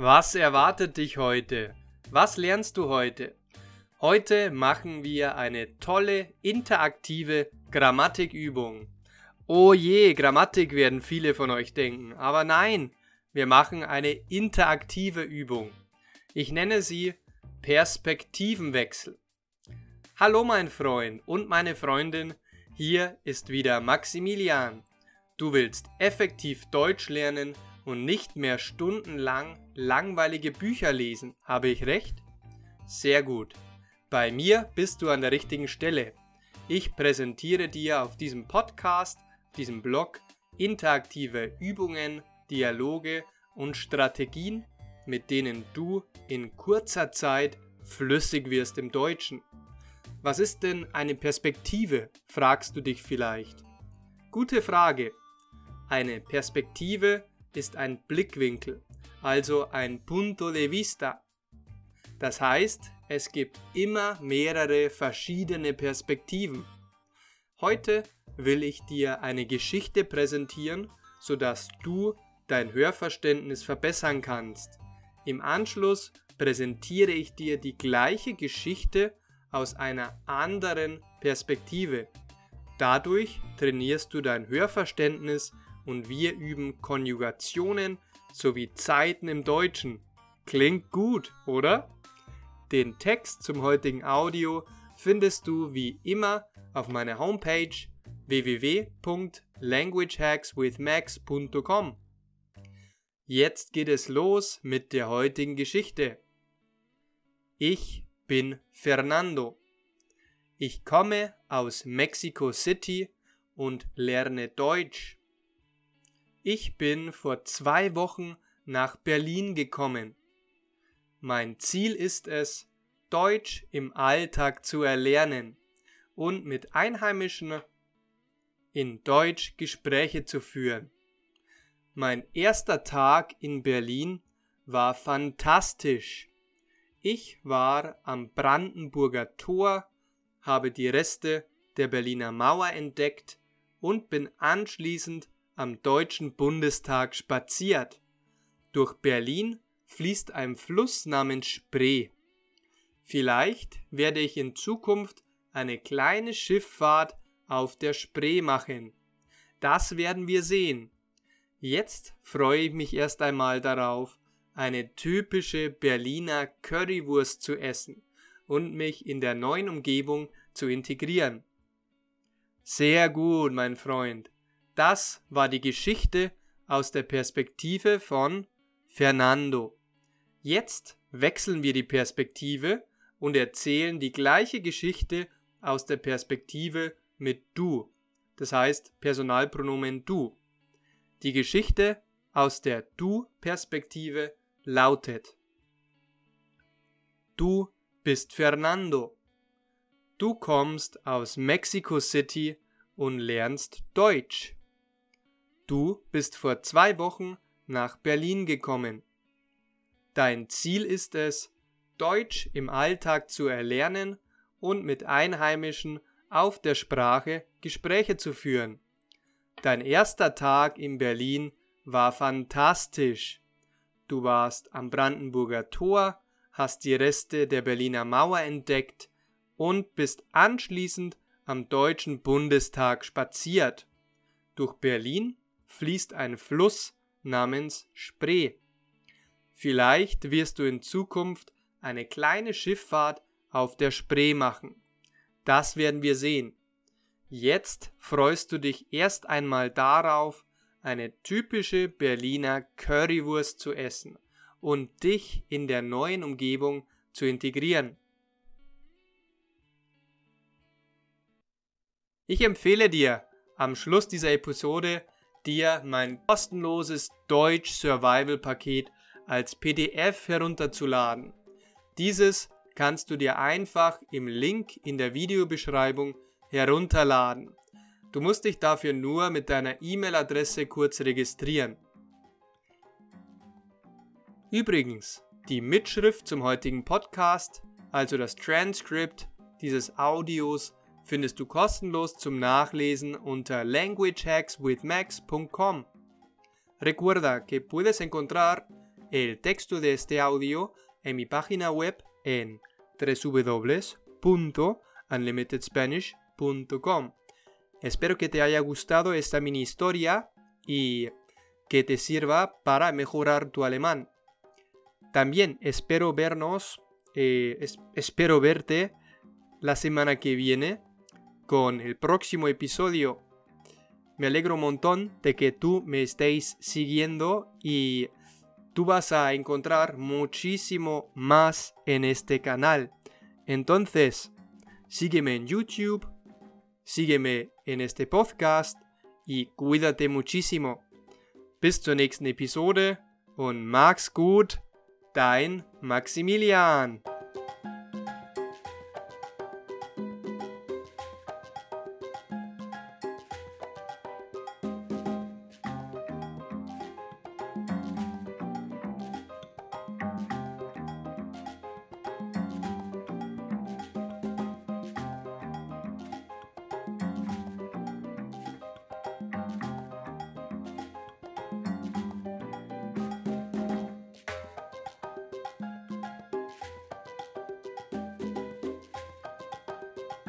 Was erwartet dich heute? Was lernst du heute? Heute machen wir eine tolle interaktive Grammatikübung. Oh je, Grammatik werden viele von euch denken, aber nein, wir machen eine interaktive Übung. Ich nenne sie Perspektivenwechsel. Hallo mein Freund und meine Freundin, hier ist wieder Maximilian. Du willst effektiv Deutsch lernen und nicht mehr stundenlang langweilige Bücher lesen, habe ich recht? Sehr gut. Bei mir bist du an der richtigen Stelle. Ich präsentiere dir auf diesem Podcast, diesem Blog, interaktive Übungen, Dialoge und Strategien, mit denen du in kurzer Zeit flüssig wirst im Deutschen. Was ist denn eine Perspektive, fragst du dich vielleicht. Gute Frage. Eine Perspektive ist ein Blickwinkel, also ein punto de vista. Das heißt, es gibt immer mehrere verschiedene Perspektiven. Heute will ich dir eine Geschichte präsentieren, sodass du dein Hörverständnis verbessern kannst. Im Anschluss präsentiere ich dir die gleiche Geschichte aus einer anderen Perspektive. Dadurch trainierst du dein Hörverständnis und wir üben Konjugationen sowie Zeiten im Deutschen. Klingt gut, oder? Den Text zum heutigen Audio findest du wie immer auf meiner Homepage www.languagehackswithmax.com. Jetzt geht es los mit der heutigen Geschichte. Ich bin Fernando. Ich komme aus Mexico City und lerne Deutsch. Ich bin vor zwei Wochen nach Berlin gekommen. Mein Ziel ist es, Deutsch im Alltag zu erlernen und mit Einheimischen in Deutsch Gespräche zu führen. Mein erster Tag in Berlin war fantastisch. Ich war am Brandenburger Tor, habe die Reste der Berliner Mauer entdeckt und bin anschließend am Deutschen Bundestag spaziert. Durch Berlin fließt ein Fluss namens Spree. Vielleicht werde ich in Zukunft eine kleine Schifffahrt auf der Spree machen. Das werden wir sehen. Jetzt freue ich mich erst einmal darauf, eine typische Berliner Currywurst zu essen und mich in der neuen Umgebung zu integrieren. Sehr gut, mein Freund. Das war die Geschichte aus der Perspektive von Fernando. Jetzt wechseln wir die Perspektive und erzählen die gleiche Geschichte aus der Perspektive mit du, das heißt Personalpronomen du. Die Geschichte aus der du-Perspektive lautet Du bist Fernando. Du kommst aus Mexico City und lernst Deutsch. Du bist vor zwei Wochen nach Berlin gekommen. Dein Ziel ist es, Deutsch im Alltag zu erlernen und mit Einheimischen auf der Sprache Gespräche zu führen. Dein erster Tag in Berlin war fantastisch. Du warst am Brandenburger Tor, hast die Reste der Berliner Mauer entdeckt und bist anschließend am Deutschen Bundestag spaziert. Durch Berlin fließt ein Fluss namens Spree. Vielleicht wirst du in Zukunft eine kleine Schifffahrt auf der Spree machen. Das werden wir sehen. Jetzt freust du dich erst einmal darauf, eine typische Berliner Currywurst zu essen und dich in der neuen Umgebung zu integrieren. Ich empfehle dir, am Schluss dieser Episode dir mein kostenloses Deutsch Survival Paket als PDF herunterzuladen. Dieses kannst du dir einfach im Link in der Videobeschreibung herunterladen. Du musst dich dafür nur mit deiner E-Mail-Adresse kurz registrieren. Übrigens, die Mitschrift zum heutigen Podcast, also das Transkript dieses Audios, findest du kostenlos zum Nachlesen unter languagehackswithmax.com. Recuerda que puedes encontrar el texto de este audio en mi página web en www.unlimitedspanish.com. Espero que te haya gustado esta mini historia y que te sirva para mejorar tu alemán. También espero vernos, eh, espero verte la semana que viene con el próximo episodio. Me alegro un montón de que tú me estéis siguiendo y tú vas a encontrar muchísimo más en este canal. Entonces, sígueme en YouTube, sígueme en este podcast y cuídate muchísimo. Bis zur nächsten Episode und mag's gut, dein Maximilian.